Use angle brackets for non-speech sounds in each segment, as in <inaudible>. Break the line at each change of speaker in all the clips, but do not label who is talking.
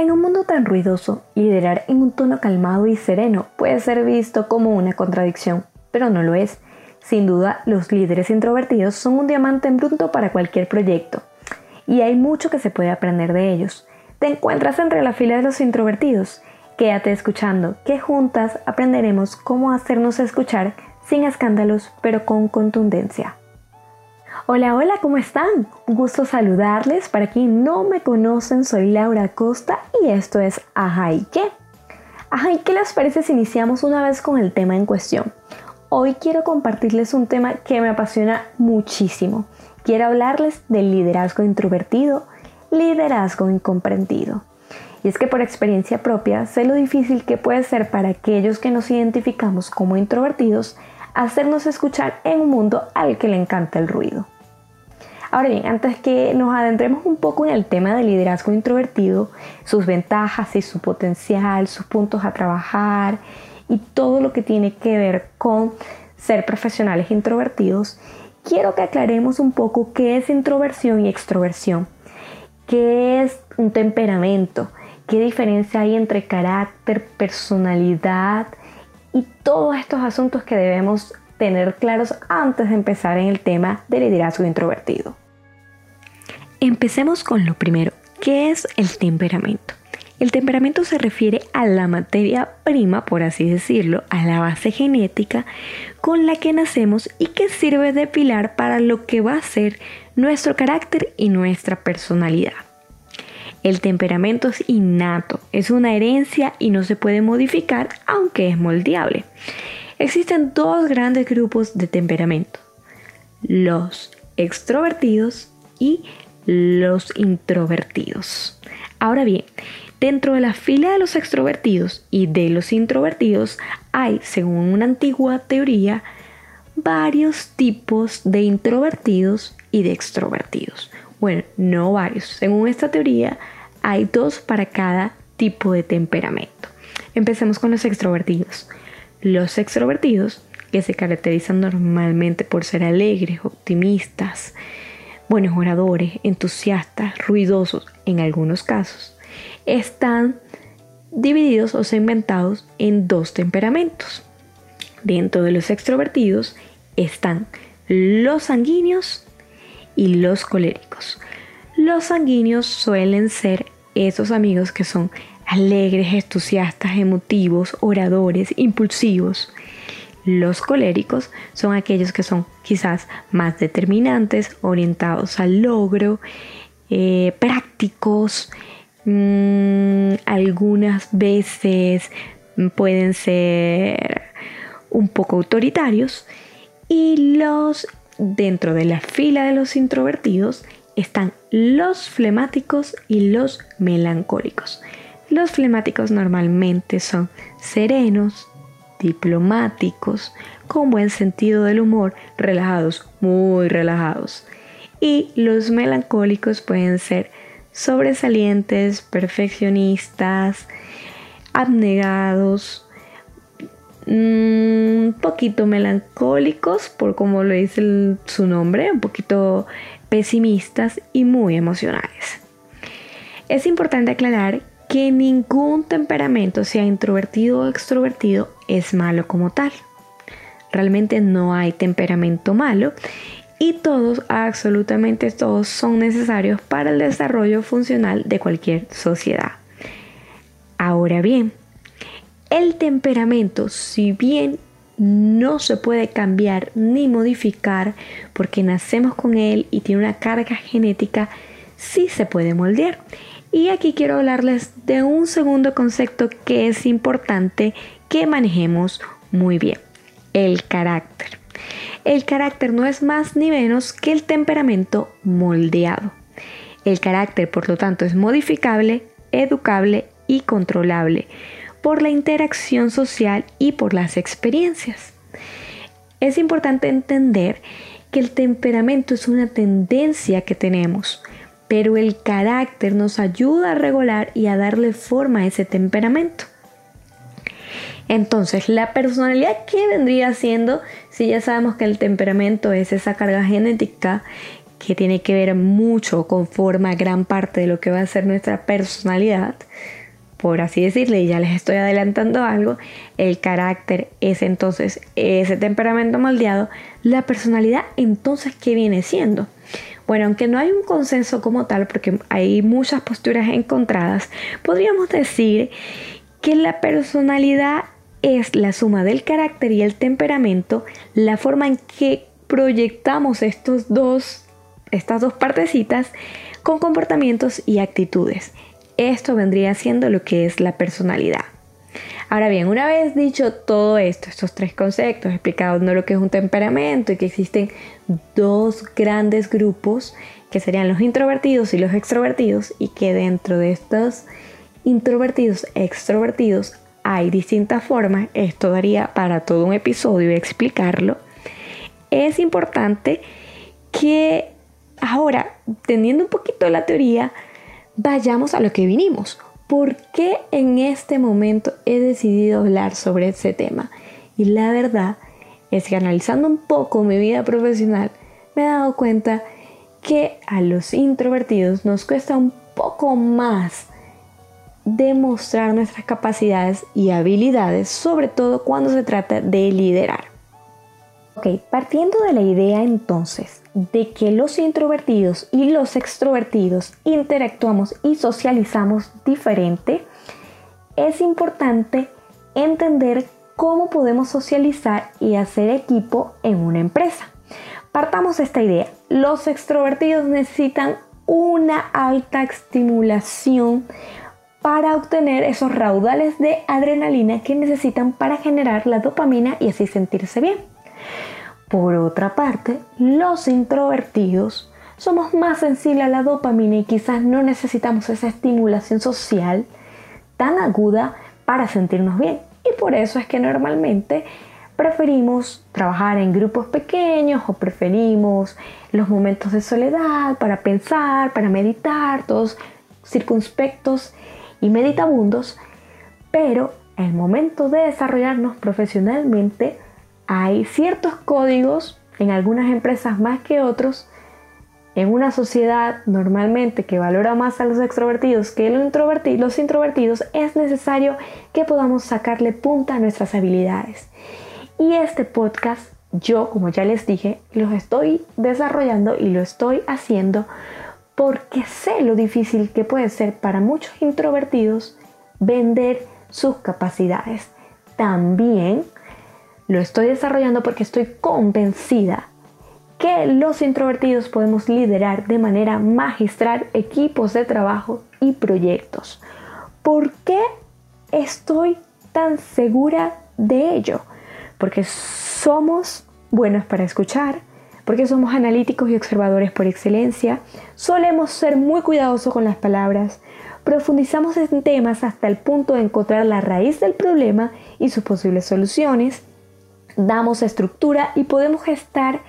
En un mundo tan ruidoso, liderar en un tono calmado y sereno puede ser visto como una contradicción, pero no lo es. Sin duda, los líderes introvertidos son un diamante en bruto para cualquier proyecto, y hay mucho que se puede aprender de ellos. ¿Te encuentras entre la fila de los introvertidos? Quédate escuchando, que juntas aprenderemos cómo hacernos escuchar sin escándalos, pero con contundencia. Hola, hola, ¿cómo están? Un gusto saludarles. Para quien no me conocen, soy Laura Costa y esto es Ajá y qué. Ajá, ¿y qué les parece si iniciamos una vez con el tema en cuestión? Hoy quiero compartirles un tema que me apasiona muchísimo. Quiero hablarles del liderazgo introvertido, liderazgo incomprendido. Y es que por experiencia propia sé lo difícil que puede ser para aquellos que nos identificamos como introvertidos hacernos escuchar en un mundo al que le encanta el ruido. Ahora bien, antes que nos adentremos un poco en el tema del liderazgo introvertido, sus ventajas y su potencial, sus puntos a trabajar y todo lo que tiene que ver con ser profesionales introvertidos, quiero que aclaremos un poco qué es introversión y extroversión, qué es un temperamento, qué diferencia hay entre carácter, personalidad y todos estos asuntos que debemos tener claros antes de empezar en el tema del liderazgo introvertido. Empecemos con lo primero, ¿qué es el temperamento? El temperamento se refiere a la materia prima, por así decirlo, a la base genética con la que nacemos y que sirve de pilar para lo que va a ser nuestro carácter y nuestra personalidad. El temperamento es innato, es una herencia y no se puede modificar aunque es moldeable. Existen dos grandes grupos de temperamento, los extrovertidos y los introvertidos. Ahora bien, dentro de la fila de los extrovertidos y de los introvertidos hay, según una antigua teoría, varios tipos de introvertidos y de extrovertidos. Bueno, no varios. Según esta teoría, hay dos para cada tipo de temperamento. Empecemos con los extrovertidos. Los extrovertidos, que se caracterizan normalmente por ser alegres, optimistas, buenos oradores, entusiastas, ruidosos en algunos casos, están divididos o segmentados en dos temperamentos. Dentro de los extrovertidos están los sanguíneos y los coléricos. Los sanguíneos suelen ser esos amigos que son alegres, entusiastas, emotivos, oradores, impulsivos. Los coléricos son aquellos que son quizás más determinantes, orientados al logro, eh, prácticos, mm, algunas veces pueden ser un poco autoritarios y los dentro de la fila de los introvertidos están los flemáticos y los melancólicos. Los flemáticos normalmente son serenos, diplomáticos, con buen sentido del humor, relajados, muy relajados. Y los melancólicos pueden ser sobresalientes, perfeccionistas, abnegados, un poquito melancólicos, por como lo dice su nombre, un poquito pesimistas y muy emocionales. Es importante aclarar que ningún temperamento, sea introvertido o extrovertido, es malo como tal. Realmente no hay temperamento malo y todos, absolutamente todos, son necesarios para el desarrollo funcional de cualquier sociedad. Ahora bien, el temperamento, si bien no se puede cambiar ni modificar porque nacemos con él y tiene una carga genética, sí se puede moldear. Y aquí quiero hablarles de un segundo concepto que es importante que manejemos muy bien, el carácter. El carácter no es más ni menos que el temperamento moldeado. El carácter, por lo tanto, es modificable, educable y controlable por la interacción social y por las experiencias. Es importante entender que el temperamento es una tendencia que tenemos, pero el carácter nos ayuda a regular y a darle forma a ese temperamento. Entonces, la personalidad, ¿qué vendría siendo si ya sabemos que el temperamento es esa carga genética que tiene que ver mucho, conforma gran parte de lo que va a ser nuestra personalidad, por así decirle, y ya les estoy adelantando algo, el carácter es entonces ese temperamento moldeado, la personalidad entonces, ¿qué viene siendo? Bueno, aunque no hay un consenso como tal, porque hay muchas posturas encontradas, podríamos decir que la personalidad es la suma del carácter y el temperamento, la forma en que proyectamos estos dos, estas dos partecitas con comportamientos y actitudes. Esto vendría siendo lo que es la personalidad. Ahora bien, una vez dicho todo esto, estos tres conceptos, explicando lo que es un temperamento y que existen dos grandes grupos, que serían los introvertidos y los extrovertidos, y que dentro de estos introvertidos, extrovertidos, hay distintas formas, esto daría para todo un episodio explicarlo, es importante que ahora, teniendo un poquito la teoría, vayamos a lo que vinimos. ¿Por qué en este momento he decidido hablar sobre ese tema? Y la verdad es que analizando un poco mi vida profesional, me he dado cuenta que a los introvertidos nos cuesta un poco más demostrar nuestras capacidades y habilidades, sobre todo cuando se trata de liderar. Ok, partiendo de la idea entonces de que los introvertidos y los extrovertidos interactuamos y socializamos diferente, es importante entender cómo podemos socializar y hacer equipo en una empresa. Partamos esta idea. Los extrovertidos necesitan una alta estimulación para obtener esos raudales de adrenalina que necesitan para generar la dopamina y así sentirse bien. Por otra parte, los introvertidos somos más sensibles a la dopamina y quizás no necesitamos esa estimulación social tan aguda para sentirnos bien. Y por eso es que normalmente preferimos trabajar en grupos pequeños o preferimos los momentos de soledad para pensar, para meditar, todos circunspectos y meditabundos, pero el momento de desarrollarnos profesionalmente hay ciertos códigos en algunas empresas más que otros, en una sociedad normalmente que valora más a los extrovertidos que los introvertidos, es necesario que podamos sacarle punta a nuestras habilidades. Y este podcast, yo como ya les dije, los estoy desarrollando y lo estoy haciendo porque sé lo difícil que puede ser para muchos introvertidos vender sus capacidades. También lo estoy desarrollando porque estoy convencida que los introvertidos podemos liderar de manera magistral equipos de trabajo y proyectos. ¿Por qué estoy tan segura de ello? Porque somos buenos para escuchar, porque somos analíticos y observadores por excelencia, solemos ser muy cuidadosos con las palabras, profundizamos en temas hasta el punto de encontrar la raíz del problema y sus posibles soluciones, damos estructura y podemos gestar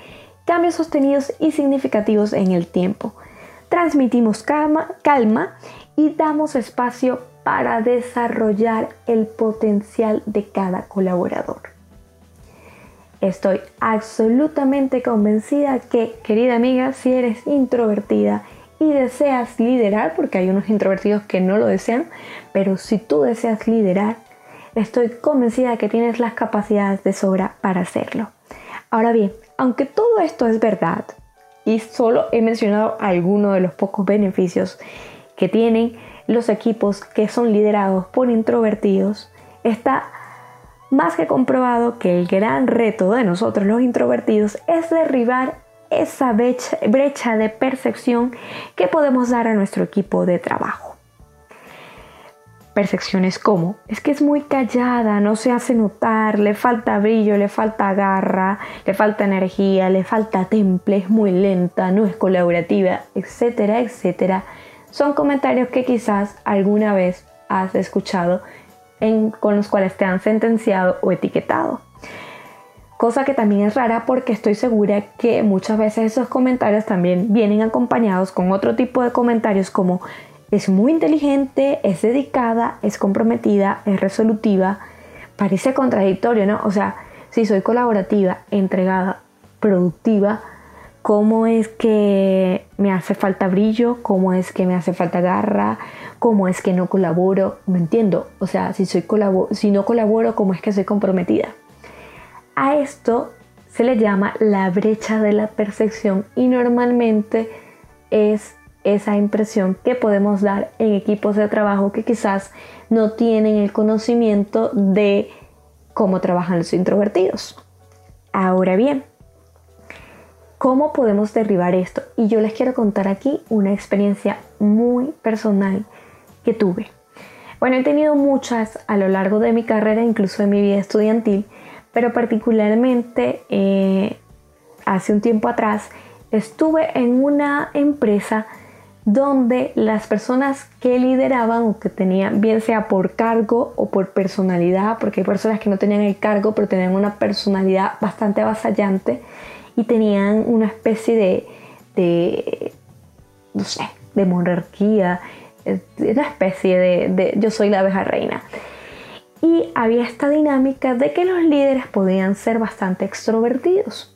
cambios sostenidos y significativos en el tiempo. Transmitimos calma, calma y damos espacio para desarrollar el potencial de cada colaborador. Estoy absolutamente convencida que, querida amiga, si eres introvertida y deseas liderar, porque hay unos introvertidos que no lo desean, pero si tú deseas liderar, estoy convencida que tienes las capacidades de sobra para hacerlo. Ahora bien, aunque todo esto es verdad, y solo he mencionado algunos de los pocos beneficios que tienen los equipos que son liderados por introvertidos, está más que comprobado que el gran reto de nosotros los introvertidos es derribar esa brecha, de percepción que podemos dar a nuestro equipo de trabajo. Percepciones como, es que es muy callada, no se hace notar, le falta brillo, le falta garra, le falta energía, le falta temple, es muy lenta, no es colaborativa, etcétera, etcétera. Son comentarios que quizás alguna vez has escuchado con los cuales te han sentenciado o etiquetado. Cosa que también es rara porque estoy segura que muchas veces esos comentarios también vienen acompañados con otro tipo de comentarios como es muy inteligente, es dedicada, es comprometida, es resolutiva. Parece contradictorio, ¿no? O sea, si soy colaborativa, entregada, productiva, cómo es que me hace falta brillo, cómo es que me hace falta garra, cómo es que no colaboro, me entiendo, o sea, si, soy si no colaboro, cómo es que soy comprometida. A esto se le llama la brecha de la percepción y normalmente es esa impresión que podemos dar en equipos de trabajo que quizás no tienen el conocimiento de cómo trabajan los introvertidos. Ahora bien, ¿cómo podemos derribar esto? Y yo les quiero contar aquí una experiencia muy personal que tuve. Bueno, he tenido muchas a lo largo de mi carrera, incluso en mi vida estudiantil, pero particularmente eh, hace un tiempo atrás estuve en una empresa donde las personas que lideraban o que tenían, bien sea por cargo o por personalidad, porque hay personas que no tenían el cargo, pero tenían una personalidad bastante avasallante y tenían una especie de, de no sé, de monarquía, una especie de yo soy la abeja reina. Y había esta dinámica de que los líderes podían ser bastante extrovertidos.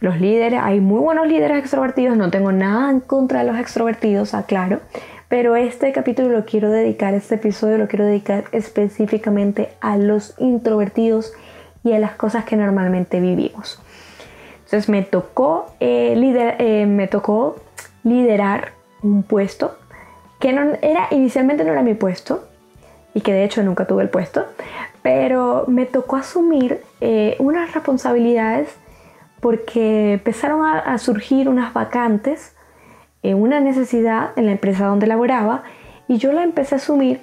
Los líderes, hay muy buenos líderes extrovertidos, no tengo nada en contra de los extrovertidos, aclaro, pero este capítulo lo quiero dedicar, este episodio lo quiero dedicar específicamente a los introvertidos y a las cosas que normalmente vivimos. Entonces me tocó, eh, eh, me tocó liderar un puesto que no era, inicialmente no era mi puesto, y que de hecho nunca tuve el puesto, pero me tocó asumir eh, unas responsabilidades porque empezaron a, surgir unas vacantes, eh, una necesidad en la empresa donde laboraba y yo la empecé a asumir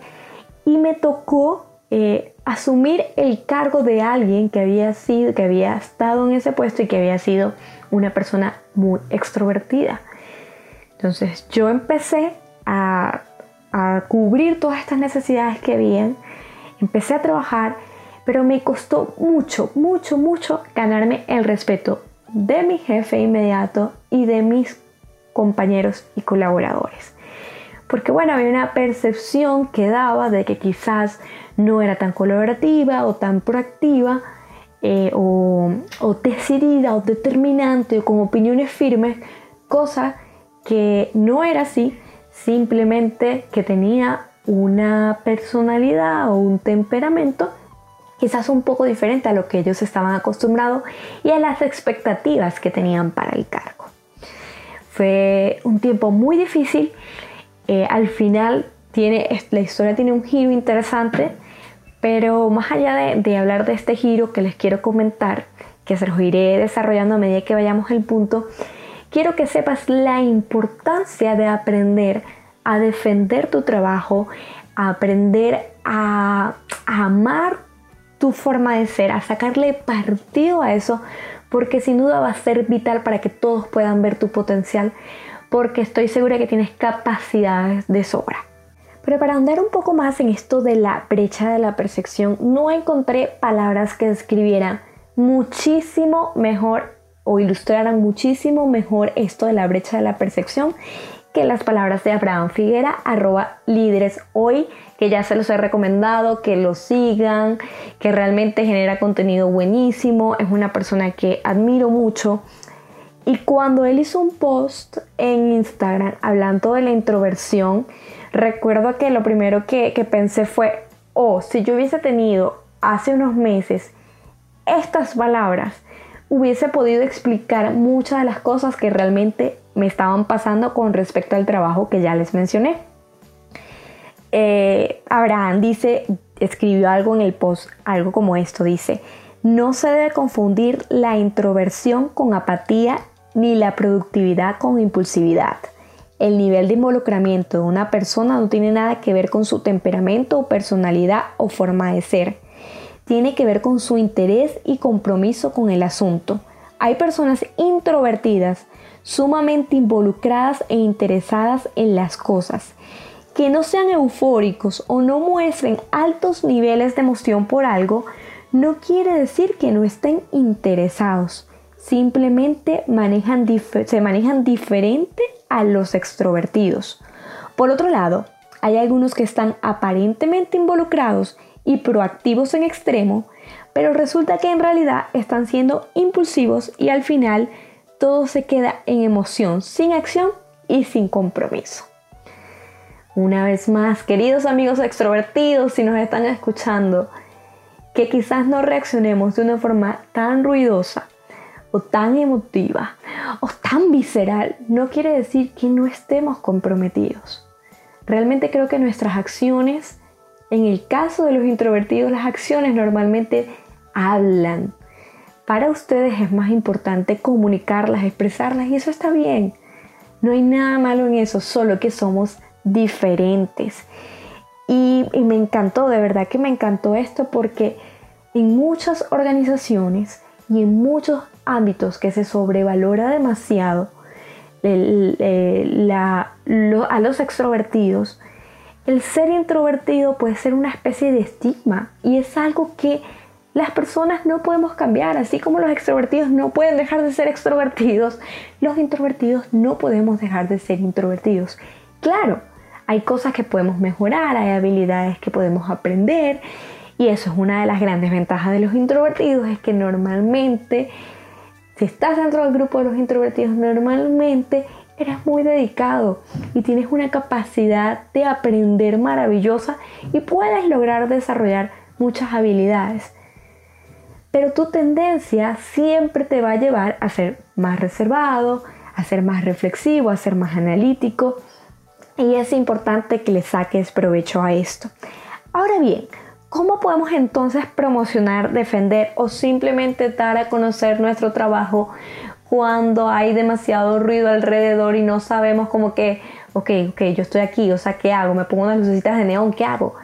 y me tocó eh, asumir el cargo de alguien que había sido, que había estado en ese puesto y que había sido una persona muy extrovertida. Entonces yo empecé a cubrir todas estas necesidades que habían. Empecé a trabajar, pero me costó mucho, mucho, mucho ganarme el respeto de mi jefe inmediato y de mis compañeros y colaboradores. Porque bueno, había una percepción que daba de que quizás no era tan colaborativa o tan proactiva eh, o, decidida o determinante o con opiniones firmes, cosa que no era así simplemente que tenía una personalidad o un temperamento quizás un poco diferente a lo que ellos estaban acostumbrados y a las expectativas que tenían para el cargo. Fue un tiempo muy difícil, eh, al final tiene, la historia tiene un giro interesante, pero más allá de, de hablar de este giro que les quiero comentar, que se los iré desarrollando a medida que vayamos al punto, quiero que sepas la importancia de aprender a defender tu trabajo, a aprender a, amar tu forma de ser, a sacarle partido a eso, porque sin duda va a ser vital para que todos puedan ver tu potencial, porque estoy segura que tienes capacidades de sobra. Pero para ahondar un poco más en esto de la brecha de la percepción, no encontré palabras que describieran muchísimo mejor o ilustraran muchísimo mejor esto de la brecha de la percepción las palabras de Abraham Figuera, arroba líderes hoy, que ya se los he recomendado, que lo sigan, que realmente genera contenido buenísimo, es una persona que admiro mucho. Y cuando él hizo un post en Instagram hablando de la introversión, recuerdo que lo primero que, que pensé fue, oh, si yo hubiese tenido hace unos meses estas palabras, hubiese podido explicar muchas de las cosas que realmente me estaban pasando con respecto al trabajo que ya les mencioné. Eh, Abraham dice, escribió algo en el post, algo como esto, dice, no se debe confundir la introversión con apatía ni la productividad con impulsividad. El nivel de involucramiento de una persona no tiene nada que ver con su temperamento o personalidad o forma de ser. Tiene que ver con su interés y compromiso con el asunto. Hay personas introvertidas sumamente involucradas e interesadas en las cosas. Que no sean eufóricos o no muestren altos niveles de emoción por algo, no quiere decir que no estén interesados. Simplemente se manejan diferente a los extrovertidos. Por otro lado, hay algunos que están aparentemente involucrados y proactivos en extremo, pero resulta que en realidad están siendo impulsivos y al final todo se queda en emoción, sin acción y sin compromiso. Una vez más, queridos amigos extrovertidos, si nos están escuchando, que quizás no reaccionemos de una forma tan ruidosa o tan emotiva o tan visceral, no quiere decir que no estemos comprometidos. Realmente creo que nuestras acciones, en el caso de los introvertidos, las acciones normalmente hablan. Para ustedes es más importante comunicarlas, expresarlas y eso está bien. No hay nada malo en eso, solo que somos diferentes. Y, me encantó, de verdad que me encantó esto porque en muchas organizaciones y en muchos ámbitos que se sobrevalora demasiado a los extrovertidos, el ser introvertido puede ser una especie de estigma y es algo que las personas no podemos cambiar, así como los extrovertidos no pueden dejar de ser extrovertidos, los introvertidos no podemos dejar de ser introvertidos. Claro, hay cosas que podemos mejorar, hay habilidades que podemos aprender y eso es una de las grandes ventajas de los introvertidos, es que normalmente, si estás dentro del grupo de los introvertidos, normalmente eres muy dedicado y tienes una capacidad de aprender maravillosa y puedes lograr desarrollar muchas habilidades. Pero tu tendencia siempre te va a llevar a ser más reservado, a ser más reflexivo, a ser más analítico y es importante que le saques provecho a esto. Ahora bien, ¿Cómo podemos entonces promocionar, defender o simplemente dar a conocer nuestro trabajo cuando hay demasiado ruido alrededor y no sabemos como que, ok, ok, yo estoy aquí, o sea, ¿qué hago? Me pongo unas lucecitas de neón, ¿qué hago?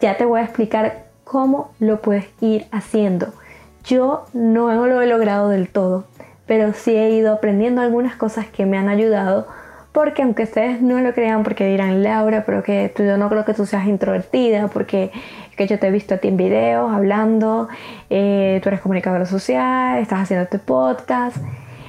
Ya te voy a explicar cómo lo puedes ir haciendo. Yo no lo he logrado del todo, pero sí he ido aprendiendo algunas cosas que me han ayudado porque aunque ustedes no lo crean, porque dirán, Laura, pero que tú, yo no creo que tú seas introvertida, porque que yo te he visto a ti en videos hablando, eh, tú eres comunicadora social, estás haciendo este podcast.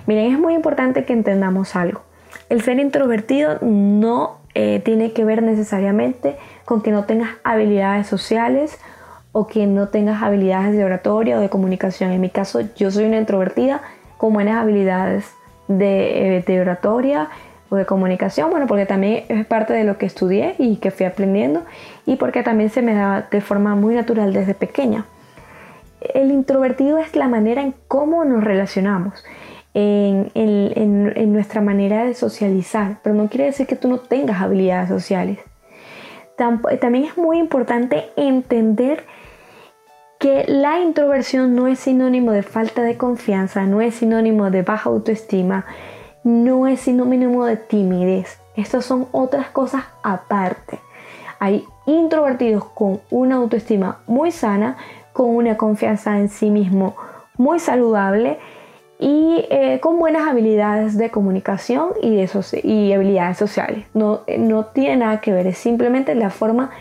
Miren, es muy importante que entendamos algo. El ser introvertido no eh, tiene que ver necesariamente con que no tengas habilidades sociales o que no tengas habilidades de oratoria o de comunicación. En mi caso, yo soy una introvertida con buenas habilidades de, eh, de oratoria, o de comunicación, bueno, porque también es parte de lo que estudié y que fui aprendiendo y porque también se me da de forma muy natural desde pequeña. El introvertido es la manera en cómo nos relacionamos, en, nuestra manera de socializar, pero no quiere decir que tú no tengas habilidades sociales. También es muy importante entender que la introversión no es sinónimo de falta de confianza, no es sinónimo de baja autoestima, no es sinónimo de timidez. Estas son otras cosas aparte. Hay introvertidos con una autoestima muy sana, con una confianza en sí mismo muy saludable y eh, con buenas habilidades de comunicación y, de y habilidades sociales. No, no tiene nada que ver, es simplemente la forma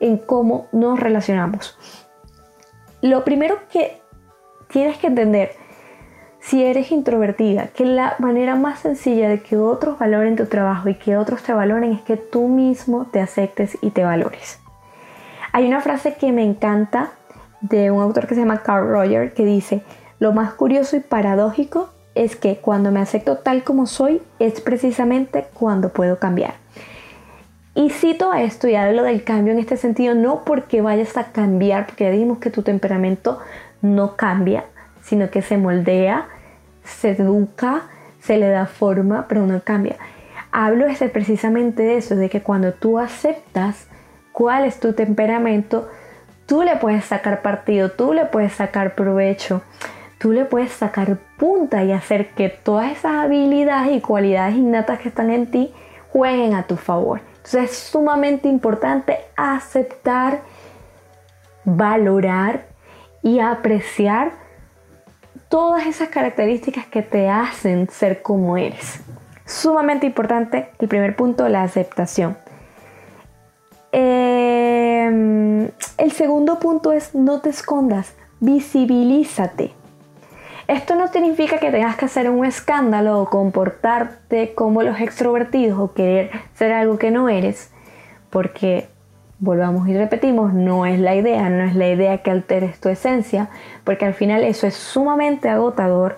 en cómo nos relacionamos. Lo primero que tienes que entender si eres introvertida, que la manera más sencilla de que otros valoren tu trabajo y que otros te valoren es que tú mismo te aceptes y te valores. Hay una frase que me encanta de un autor que se llama Carl Roger que dice, lo más curioso y paradójico es que cuando me acepto tal como soy es precisamente cuando puedo cambiar. Y cito a esto y hablo del cambio en este sentido, no porque vayas a cambiar, porque ya dijimos que tu temperamento no cambia, sino que se moldea, se educa, se le da forma, pero no cambia. Hablo este, precisamente de eso, de que cuando tú aceptas cuál es tu temperamento, tú le puedes sacar partido, tú le puedes sacar provecho, tú le puedes sacar punta y hacer que todas esas habilidades y cualidades innatas que están en ti jueguen a tu favor. Entonces es sumamente importante aceptar, valorar y apreciar todas esas características que te hacen ser como eres. Sumamente importante el primer punto, la aceptación. Em, el segundo punto es no te escondas, visibilízate. Esto no significa que tengas que hacer un escándalo o comportarte como los extrovertidos o querer ser algo que no eres, porque volvamos y repetimos, no es la idea, no es la idea que alteres tu esencia, porque al final eso es sumamente agotador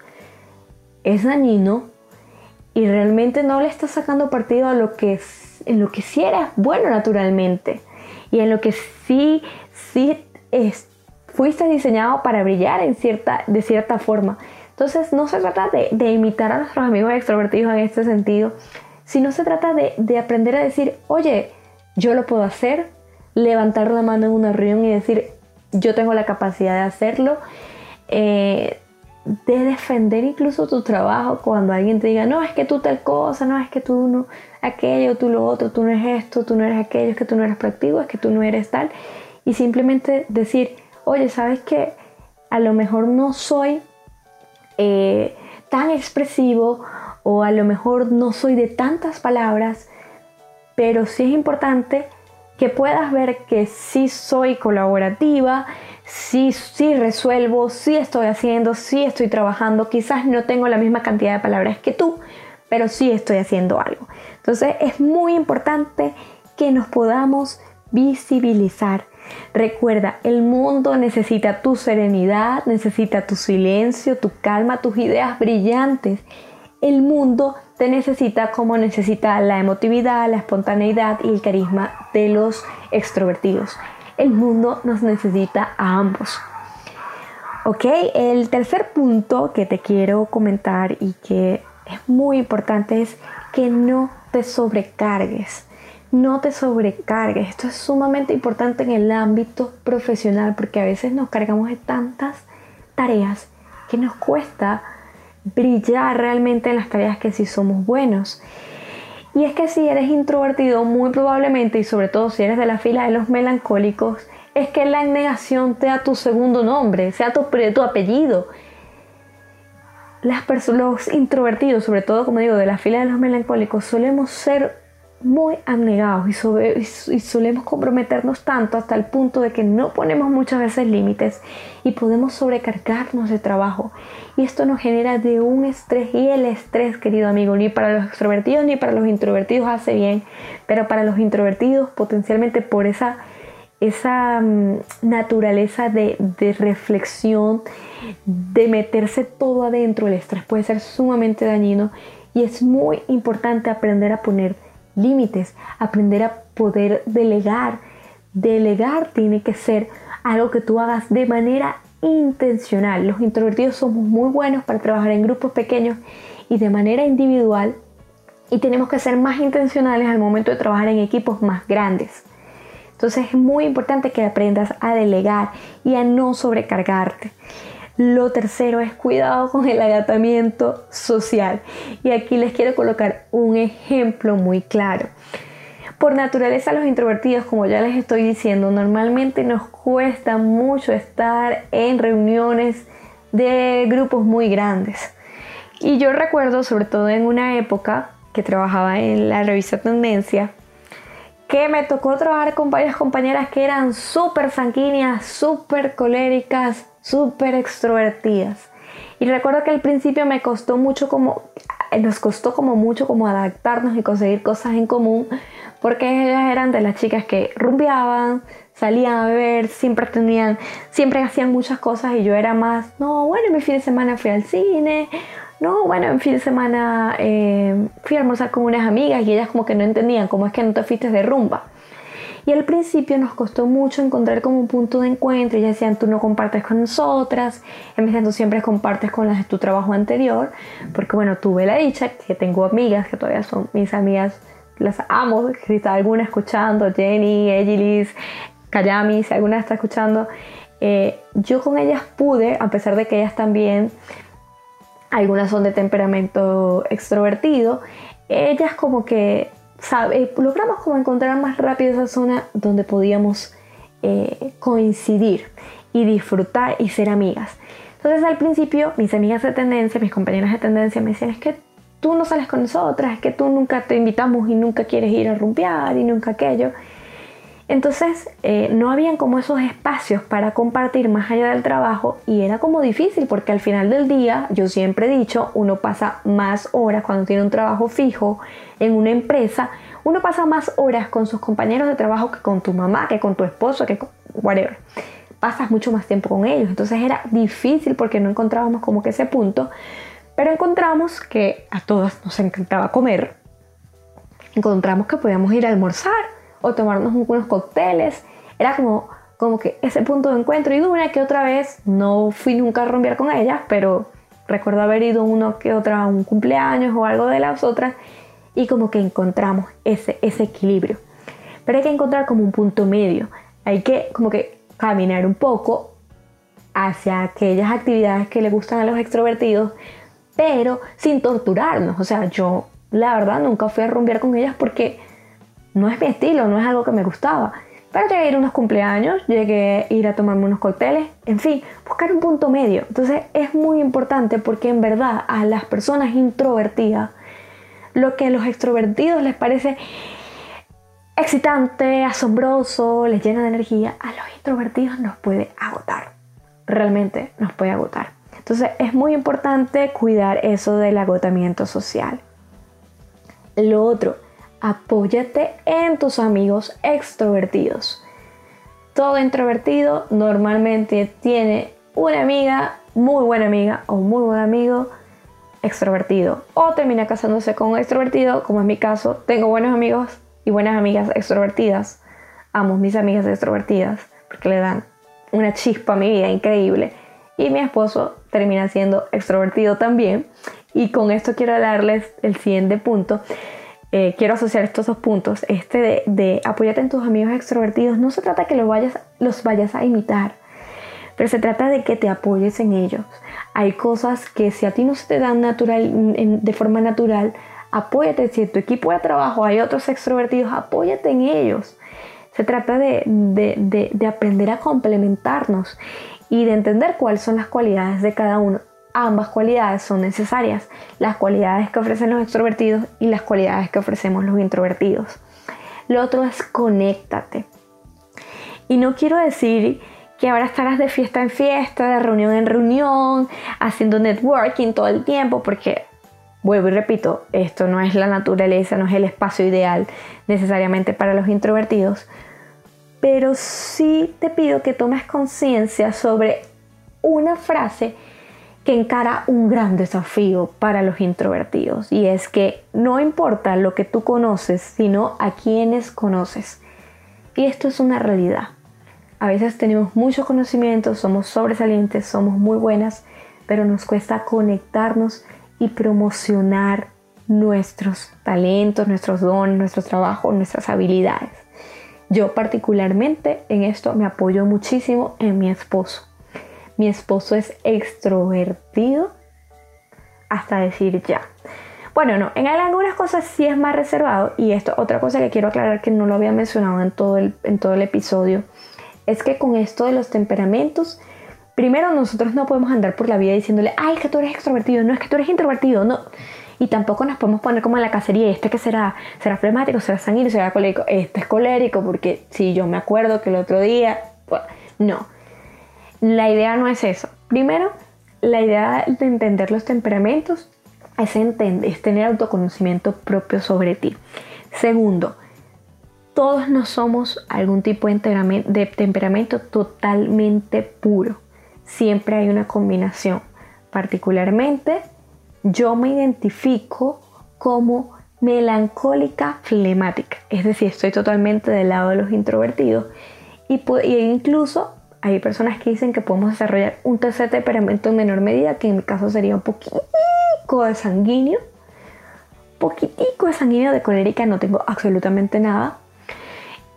es dañino y realmente no le estás sacando partido a lo que en lo que sí eres bueno naturalmente. Y en lo que sí sí fuiste diseñado para brillar en cierta, de cierta forma. Entonces no se trata de, imitar a nuestros amigos extrovertidos en este sentido, sino se trata de, aprender a decir, oye, yo lo puedo hacer, levantar la mano en una reunión y decir, yo tengo la capacidad de hacerlo, eh, de defender incluso tu trabajo cuando alguien te diga, no, es que tú tal cosa, no, es que tú no, aquello, tú lo otro, tú no eres esto, tú no eres aquello, es que tú no eres proactivo, es que tú no eres tal. Y simplemente decir, oye, ¿sabes qué? A lo mejor no soy eh, tan expresivo o a lo mejor no soy de tantas palabras, pero sí es importante que puedas ver que sí soy colaborativa, sí, sí resuelvo, sí estoy haciendo, sí estoy trabajando, quizás no tengo la misma cantidad de palabras que tú, pero sí estoy haciendo algo. Entonces es muy importante que nos podamos visibilizar. Recuerda, el mundo necesita tu serenidad, necesita tu silencio, tu calma, tus ideas brillantes. El mundo te necesita como necesita la emotividad, la espontaneidad y el carisma de los extrovertidos. El mundo nos necesita a ambos. Ok, el tercer punto que te quiero comentar y que es muy importante es que no te sobrecargues no te sobrecargues. Esto es sumamente importante en el ámbito profesional porque a veces nos cargamos de tantas tareas que nos cuesta brillar realmente en las tareas que sí somos buenos. Y es que si eres introvertido, muy probablemente, y sobre todo si eres de la fila de los melancólicos, es que la negación te da tu segundo nombre, sea tu, tu apellido. Las los introvertidos, sobre todo como digo, de la fila de los melancólicos, solemos ser muy abnegados y, solemos comprometernos tanto hasta el punto de que no ponemos muchas veces límites y podemos sobrecargarnos de trabajo. Y esto nos genera de un estrés y el estrés, querido amigo, ni para los extrovertidos ni para los introvertidos hace bien, pero para los introvertidos potencialmente por esa, esa mm, naturaleza de, de reflexión, de meterse todo adentro, el estrés puede ser sumamente dañino y es muy importante aprender a poner límites, aprender a poder delegar. Delegar tiene que ser algo que tú hagas de manera intencional. Los introvertidos somos muy buenos para trabajar en grupos pequeños y de manera individual y tenemos que ser más intencionales al momento de trabajar en equipos más grandes. Entonces es muy importante que aprendas a delegar y a no sobrecargarte. Lo tercero es cuidado con el agatamiento social. Y aquí les quiero colocar un ejemplo muy claro. Por naturaleza los introvertidos, como ya les estoy diciendo, normalmente nos cuesta mucho estar en reuniones de grupos muy grandes. Y yo recuerdo, sobre todo en una época que trabajaba en la revista Tendencia, que me tocó trabajar con varias compañeras que eran súper sanguíneas, súper coléricas, súper extrovertidas. Y recuerdo que al principio me costó mucho como, nos costó como mucho como adaptarnos y conseguir cosas en común, porque ellas eran de las chicas que rumbeaban, salían a beber, siempre tenían, siempre hacían muchas cosas y yo era más, no, bueno, mi fin de semana fui al cine, no, bueno, en fin de semana eh, fui a almorzar con unas amigas y ellas como que no entendían cómo es que no te fuiste de rumba. Y al principio nos costó mucho encontrar como un punto de encuentro. Ya decían, tú no compartes con nosotras, en vez de tú siempre compartes con las de tu trabajo anterior. Porque bueno, tuve la dicha que tengo amigas que todavía son mis amigas, las amo. Si está alguna escuchando, Jenny, Egilis, Kayami, si alguna está escuchando, eh, yo con ellas pude, a pesar de que ellas también, algunas son de temperamento extrovertido, ellas como que sabe, logramos como encontrar más rápido esa zona donde podíamos eh, coincidir y disfrutar y ser amigas. Entonces al principio mis amigas de tendencia, mis compañeras de tendencia me decían es que tú no sales con nosotras, es que tú nunca te invitamos y nunca quieres ir a rumpear y nunca aquello. Entonces eh, no habían como esos espacios para compartir más allá del trabajo y era como difícil porque al final del día, yo siempre he dicho, uno pasa más horas cuando tiene un trabajo fijo en una empresa, uno pasa más horas con sus compañeros de trabajo que con tu mamá, que con tu esposo, que con whatever. Pasas mucho más tiempo con ellos. Entonces era difícil porque no encontrábamos como que ese punto. Pero encontramos que a todas nos encantaba comer. Encontramos que podíamos ir a almorzar o tomarnos unos cócteles. Era como, como que ese punto de encuentro. Y de una que otra vez, no fui nunca a romper con ellas, pero recuerdo haber ido uno que otra a un cumpleaños o algo de las otras. Y como que encontramos ese, ese equilibrio. Pero hay que encontrar como un punto medio. Hay que como que caminar un poco hacia aquellas actividades que le gustan a los extrovertidos, pero sin torturarnos. O sea, yo la verdad nunca fui a rumbear con ellas porque no es mi estilo, no es algo que me gustaba. Pero llegué a ir a unos cumpleaños, llegué a ir a tomarme unos cócteles, en fin, buscar un punto medio. Entonces es muy importante porque en verdad a las personas introvertidas, lo que a los extrovertidos les parece excitante, asombroso, les llena de energía, a los introvertidos nos puede agotar. Realmente nos puede agotar. Entonces es muy importante cuidar eso del agotamiento social. Lo otro, apóyate en tus amigos extrovertidos. Todo introvertido normalmente tiene una amiga, muy buena amiga o muy buen amigo extrovertido. O termina casándose con un extrovertido, como es mi caso. Tengo buenos amigos y buenas amigas extrovertidas. Amo mis amigas extrovertidas porque le dan una chispa a mi vida increíble. Y mi esposo termina siendo extrovertido también. Y con esto quiero darles el siguiente punto. Eh, quiero asociar estos dos puntos. Este de, de apóyate en tus amigos extrovertidos. No se trata que los vayas, a imitar, pero se trata de que te apoyes en ellos. Hay cosas que si a ti no se te dan natural, de forma natural, apóyate. Si en tu equipo de trabajo hay otros extrovertidos, apóyate en ellos. Se trata de, aprender a complementarnos y de entender cuáles son las cualidades de cada uno. Ambas cualidades son necesarias, las cualidades que ofrecen los extrovertidos y las cualidades que ofrecemos los introvertidos. Lo otro es conéctate. Y no quiero decir que ahora estarás de fiesta en fiesta, de reunión en reunión, haciendo networking todo el tiempo, porque Vuelvo y repito, esto no es la naturaleza, no es el espacio ideal necesariamente para los introvertidos, pero sí te pido que tomes conciencia sobre una frase que encara un gran desafío para los introvertidos y es que no importa lo que tú conoces, sino a quienes conoces. Y esto es una realidad. A veces tenemos mucho conocimiento, somos sobresalientes, somos muy buenas, pero nos cuesta conectarnos y promocionar nuestros talentos, nuestros dones, nuestros trabajos, nuestras habilidades. Yo particularmente en esto me apoyo muchísimo en mi esposo. Mi esposo es extrovertido hasta decir ya. Bueno, no, en algunas cosas sí es más reservado y esto, otra cosa que quiero aclarar que no lo había mencionado en todo el, en todo el episodio, es que con esto de los temperamentos, primero nosotros no podemos andar por la vida diciéndole, ay, es que tú eres extrovertido, no es que tú eres introvertido, no. Y tampoco nos podemos poner como en la cacería, este que será, será flemático, será sanguíneo, será colérico, este es colérico, porque si yo me acuerdo que el otro día, no. La idea no es eso. Primero, la idea de entender los temperamentos es, entender, es tener autoconocimiento propio sobre ti. Segundo, todos no somos algún tipo de temperamento totalmente puro siempre hay una combinación. Particularmente, yo me identifico como melancólica flemática, es decir, estoy totalmente del lado de los introvertidos y, incluso hay personas que dicen que podemos desarrollar un tercer temperamento en menor medida, que en mi caso sería un poquitico de sanguíneo, poquitico de sanguíneo de colérica, no tengo absolutamente nada,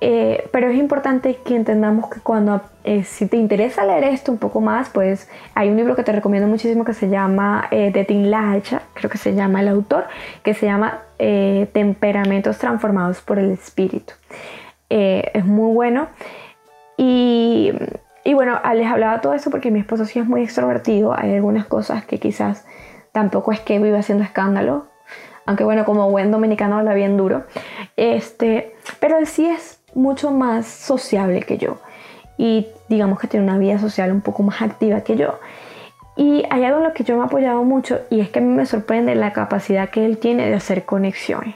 eh, pero es importante que entendamos que cuando, eh, si te interesa leer esto un poco más, pues hay un libro que te recomiendo muchísimo que se llama eh, de Tim Lacha, creo que se llama el autor, que se llama eh, Temperamentos transformados por el espíritu. es muy bueno. Y, y bueno, les hablaba todo eso porque mi esposo sí es muy extrovertido. Hay algunas cosas que quizás tampoco es que viva haciendo escándalo. Aunque bueno, como buen dominicano habla bien duro. Este, pero él sí es mucho más sociable que yo y digamos que tiene una vida social un poco más activa que yo. Y hay algo en lo que yo me he apoyado mucho y es que a mí me sorprende la capacidad que él tiene de hacer conexiones.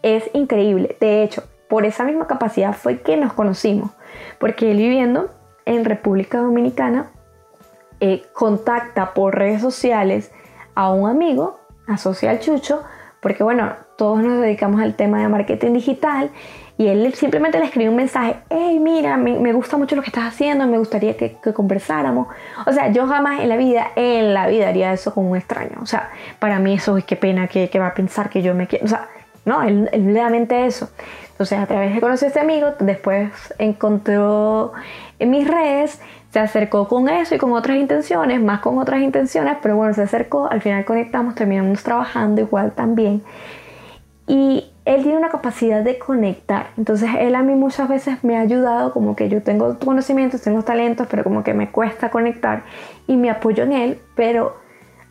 Es increíble. De hecho, por esa misma capacidad fue que nos conocimos. Porque él viviendo en República Dominicana eh, contacta por redes sociales a un amigo, a Social Chucho, porque bueno, todos nos dedicamos al tema de marketing digital y él simplemente le escribió un mensaje, hey, mira, me, gusta mucho lo que estás haciendo, me gustaría que, conversáramos. O sea, yo jamás en la vida, en la vida haría eso con un extraño. O sea, para mí eso es qué pena que, va a pensar que yo me quiero. O sea, no, él, él eso. Entonces, a través de conocer a este amigo, después encontró en mis redes, se acercó con eso y con otras intenciones, más con otras intenciones, pero bueno, se acercó, al final conectamos, terminamos trabajando igual también. Y él tiene una capacidad de conectar. Entonces él a mí muchas veces me ha ayudado, como que yo tengo conocimientos, tengo talentos, pero como que me cuesta conectar y me apoyo en él, pero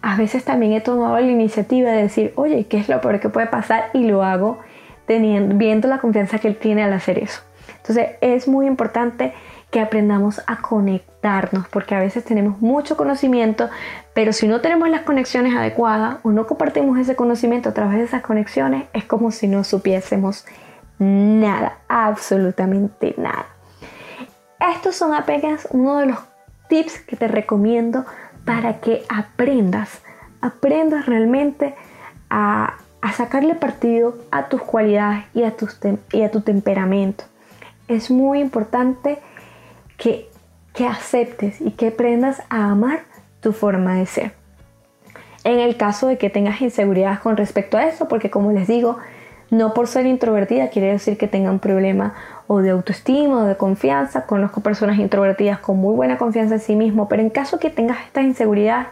a veces también he tomado la iniciativa de decir, oye, ¿qué es lo peor que puede pasar? Y lo hago teniendo, viendo la confianza que él tiene al hacer eso. Entonces es muy importante que aprendamos a conectarnos, porque a veces tenemos mucho conocimiento, pero si no tenemos las conexiones adecuadas o no compartimos ese conocimiento a través de esas conexiones, es como si no supiésemos nada, absolutamente nada. Estos son apenas uno de los tips que te recomiendo para que aprendas, aprendas realmente a, sacarle partido a tus cualidades y a, y a tu temperamento. Es muy importante que, aceptes y que aprendas a amar tu forma de ser. En el caso de que tengas inseguridad con respecto a eso, porque como les digo, no por ser introvertida quiere decir que tengan problema o de autoestima o de confianza. Conozco personas introvertidas con muy buena confianza en sí mismo, pero en caso que tengas esta inseguridad,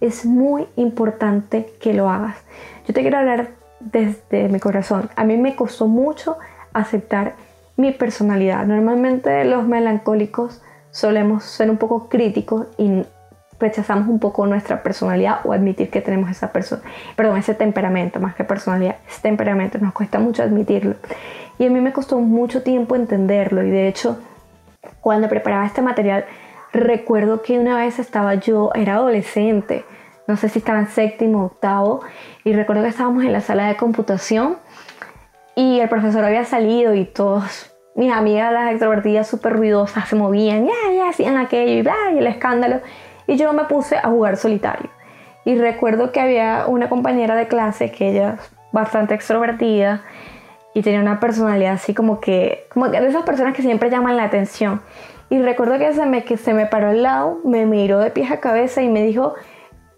es muy importante que lo hagas. Yo te quiero hablar desde mi corazón. A mí me costó mucho aceptar mi personalidad. Normalmente los melancólicos solemos ser un poco críticos y rechazamos un poco nuestra personalidad o admitir que tenemos esa persona, perdón, ese temperamento, más que personalidad, ese temperamento, nos cuesta mucho admitirlo. Y a mí me costó mucho tiempo entenderlo y de hecho, cuando preparaba este material, recuerdo que una vez estaba yo, era adolescente, no sé si estaba en séptimo o octavo, y recuerdo que estábamos en la sala de computación y el profesor había salido y todos mis amigas, las extrovertidas súper ruidosas, se movían, ya, ya, hacían aquello y bla, y el escándalo. Y yo me puse a jugar solitario. Y recuerdo que había una compañera de clase que ella es bastante extrovertida y tenía una personalidad así como que, como de esas personas que siempre llaman la atención. Y recuerdo que se me, que se me paró al lado, me miró de pies a cabeza y me dijo,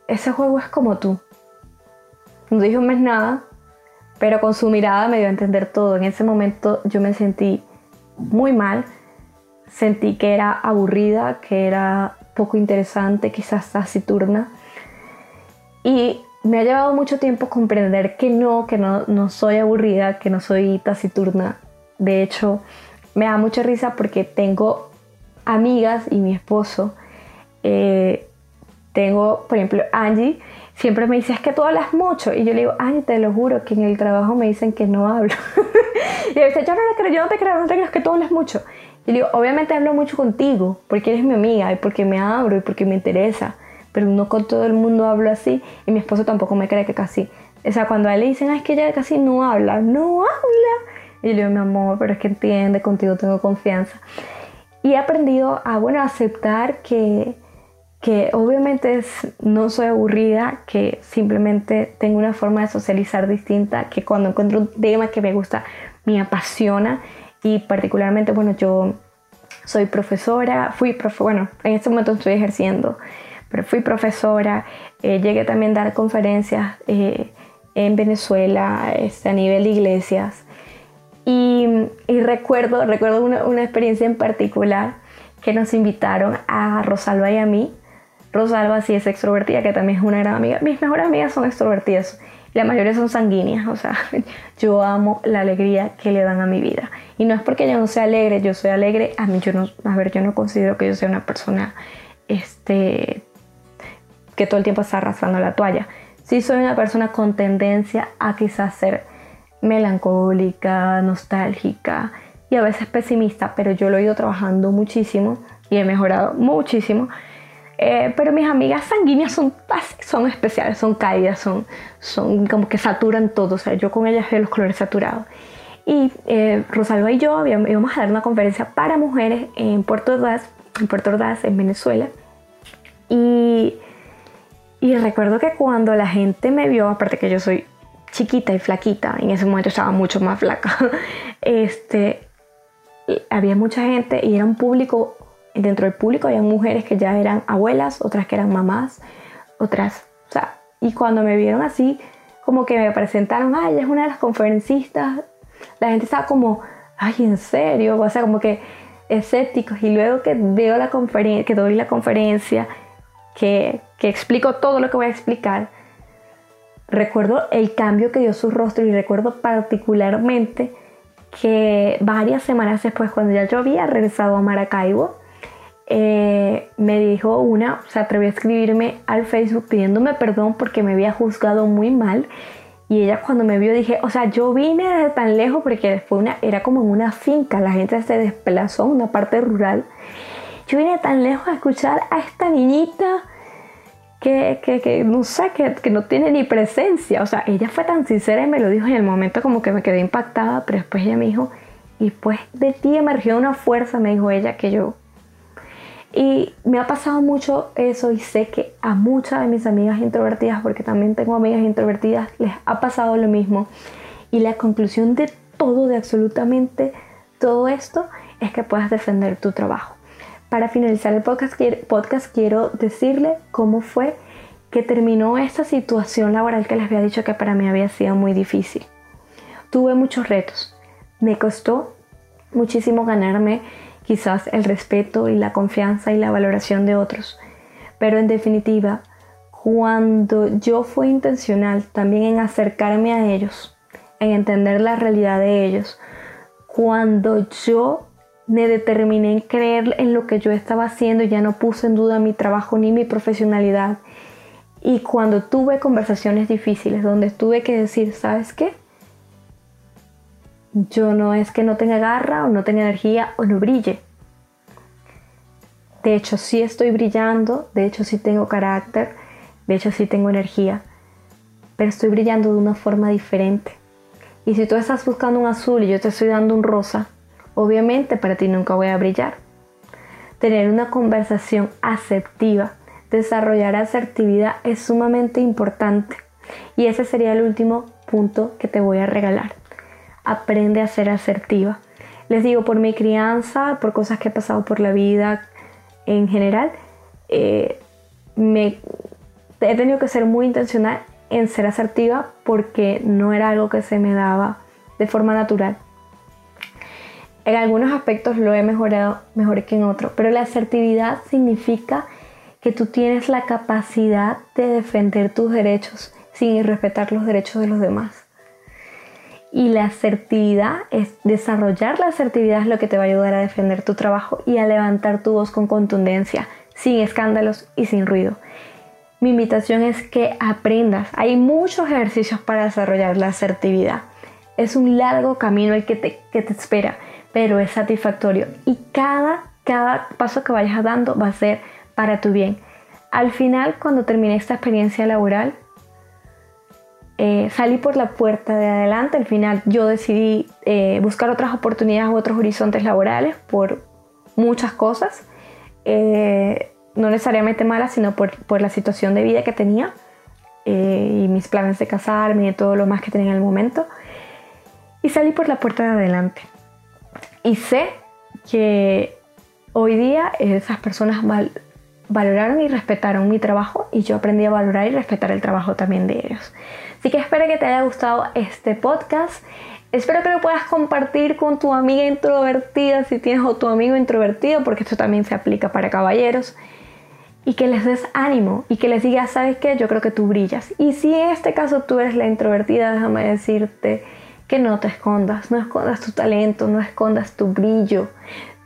ese juego es como tú. No dijo más nada, pero con su mirada me dio a entender todo. En ese momento yo me sentí muy mal. Sentí que era aburrida, que era poco interesante, quizás taciturna. Y me ha llevado mucho tiempo comprender que no, que no, no soy aburrida, que no soy taciturna. De hecho, me da mucha risa porque tengo amigas y mi esposo. Eh, tengo, por ejemplo, Angie, siempre me dice, es que tú hablas mucho. Y yo le digo, ay, te lo juro, que en el trabajo me dicen que no hablo. <laughs> y me dice, yo no, creo, yo no te creo, no te creo, es que tú hablas mucho. Y le digo, obviamente hablo mucho contigo, porque eres mi amiga y porque me abro y porque me interesa. Pero no con todo el mundo hablo así. Y mi esposo tampoco me cree que casi. O sea, cuando a él le dicen, es que ella casi no habla, no habla. Y yo le digo, mi amor, pero es que entiende, contigo tengo confianza. Y he aprendido a, bueno, aceptar que, que obviamente no soy aburrida, que simplemente tengo una forma de socializar distinta, que cuando encuentro un tema que me gusta, me apasiona. Y particularmente, bueno, yo soy profesora, fui profe bueno, en este momento estoy ejerciendo, pero fui profesora, eh, llegué también a dar conferencias eh, en Venezuela este, a nivel de iglesias. Y, recuerdo, recuerdo una, una experiencia en particular que nos invitaron a Rosalba y a mí Rosalba sí es extrovertida, que también es una gran amiga. Mis mejores amigas son extrovertidas. La mayoría son sanguíneas, o sea, <laughs> yo amo la alegría que le dan a mi vida. Y no es porque yo no sea alegre, yo soy alegre. A mí yo no, a ver, yo no considero que yo sea una persona este, que todo el tiempo está arrastrando la toalla. Sí soy una persona con tendencia a quizás ser melancólica, nostálgica y a veces pesimista, pero yo lo he ido trabajando muchísimo y he mejorado muchísimo eh, pero mis amigas sanguíneas son, son especiales, son cálidas, son, son como que saturan todo. O sea, yo con ellas veo los colores saturados. Y eh, Rosalba y yo íbamos a dar una conferencia para mujeres en Puerto Ordaz, en Puerto Ordaz, en Venezuela. Y, Y recuerdo que cuando la gente me vio, aparte que yo soy chiquita y flaquita, en ese momento estaba mucho más flaca, <laughs> este, había mucha gente y era un público, dentro del público había mujeres que ya eran abuelas, otras que eran mamás, otras, o sea, y cuando me vieron así, como que me presentaron, ay, ella es una de las conferencistas, la gente estaba como, ay, en serio, o sea, como que escépticos. Y luego que veo la conferencia, que doy la conferencia, que, que explico todo lo que voy a explicar, recuerdo el cambio que dio su rostro y recuerdo particularmente que varias semanas después, cuando ya yo había regresado a Maracaibo, eh, me dijo una, se atrevió a escribirme al Facebook pidiéndome perdón porque me había juzgado muy mal. Y ella cuando me vio dije, o sea, yo vine desde tan lejos porque después una, era como en una finca, la gente se desplazó en una parte rural. Yo vine tan lejos a escuchar a esta niñita que, que, que no sé, que, que, no tiene ni presencia. O sea, ella fue tan sincera y me lo dijo en el momento como que me quedé impactada, pero después ella me dijo, y pues de ti emergió una fuerza, me dijo ella, que yo y me ha pasado mucho eso y sé que a muchas de mis amigas introvertidas, porque también tengo amigas introvertidas, les ha pasado lo mismo. Y la conclusión de todo, de absolutamente todo esto, es que puedas defender tu trabajo. Para finalizar el podcast, quiero decirle cómo fue que terminó esta situación laboral que les había dicho que para mí había sido muy difícil. Tuve muchos retos. Me costó muchísimo ganarme quizás el respeto y la confianza y la valoración de otros. Pero en definitiva, cuando yo fui intencional también en acercarme a ellos, en entender la realidad de ellos, cuando yo me determiné en creer en lo que yo estaba haciendo, ya no puse en duda mi trabajo ni mi profesionalidad. Y cuando tuve conversaciones difíciles donde tuve que decir, ¿sabes qué? Yo no es que no tenga garra o no tenga energía o no brille. De hecho, sí estoy brillando, de hecho sí tengo carácter, de hecho sí tengo energía, pero estoy brillando de una forma diferente. Y si tú estás buscando un azul y yo te estoy dando un rosa, obviamente para ti nunca voy a brillar. Tener una conversación asertiva, desarrollar asertividad es sumamente importante. Y ese sería el último punto que te voy a regalar aprende a ser asertiva. Les digo, por mi crianza, por cosas que he pasado por la vida en general, eh, me, he tenido que ser muy intencional en ser asertiva porque no era algo que se me daba de forma natural. En algunos aspectos lo he mejorado mejor que en otros, pero la asertividad significa que tú tienes la capacidad de defender tus derechos sin respetar los derechos de los demás. Y la asertividad es desarrollar la asertividad es lo que te va a ayudar a defender tu trabajo y a levantar tu voz con contundencia, sin escándalos y sin ruido. Mi invitación es que aprendas. Hay muchos ejercicios para desarrollar la asertividad. Es un largo camino el que te, que te espera, pero es satisfactorio. Y cada, cada paso que vayas dando va a ser para tu bien. Al final, cuando termine esta experiencia laboral, eh, salí por la puerta de adelante. Al final yo decidí eh, buscar otras oportunidades u otros horizontes laborales por muchas cosas. Eh, no necesariamente malas, sino por, por, la situación de vida que tenía y mis planes de casarme y todo lo más que tenía en el momento. Y salí por la puerta de adelante. Y sé que hoy día esas personas valoraron y respetaron mi trabajo y yo aprendí a valorar y respetar el trabajo también de ellos. Así que espero que te haya gustado este podcast. Espero que lo puedas compartir con tu amiga introvertida si tienes o tu amigo introvertido, porque esto también se aplica para caballeros. Y que les des ánimo y que les digas, ¿sabes qué? Yo creo que tú brillas. Y si en este caso tú eres la introvertida, déjame decirte que no te escondas, no escondas tu talento, no escondas tu brillo.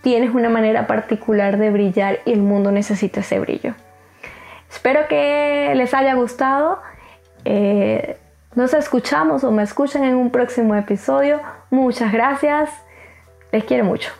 Tienes una manera particular de brillar y el mundo necesita ese brillo. Espero que les haya gustado. Eh, nos escuchamos o me escuchan en un próximo episodio. Muchas gracias. Les quiero mucho.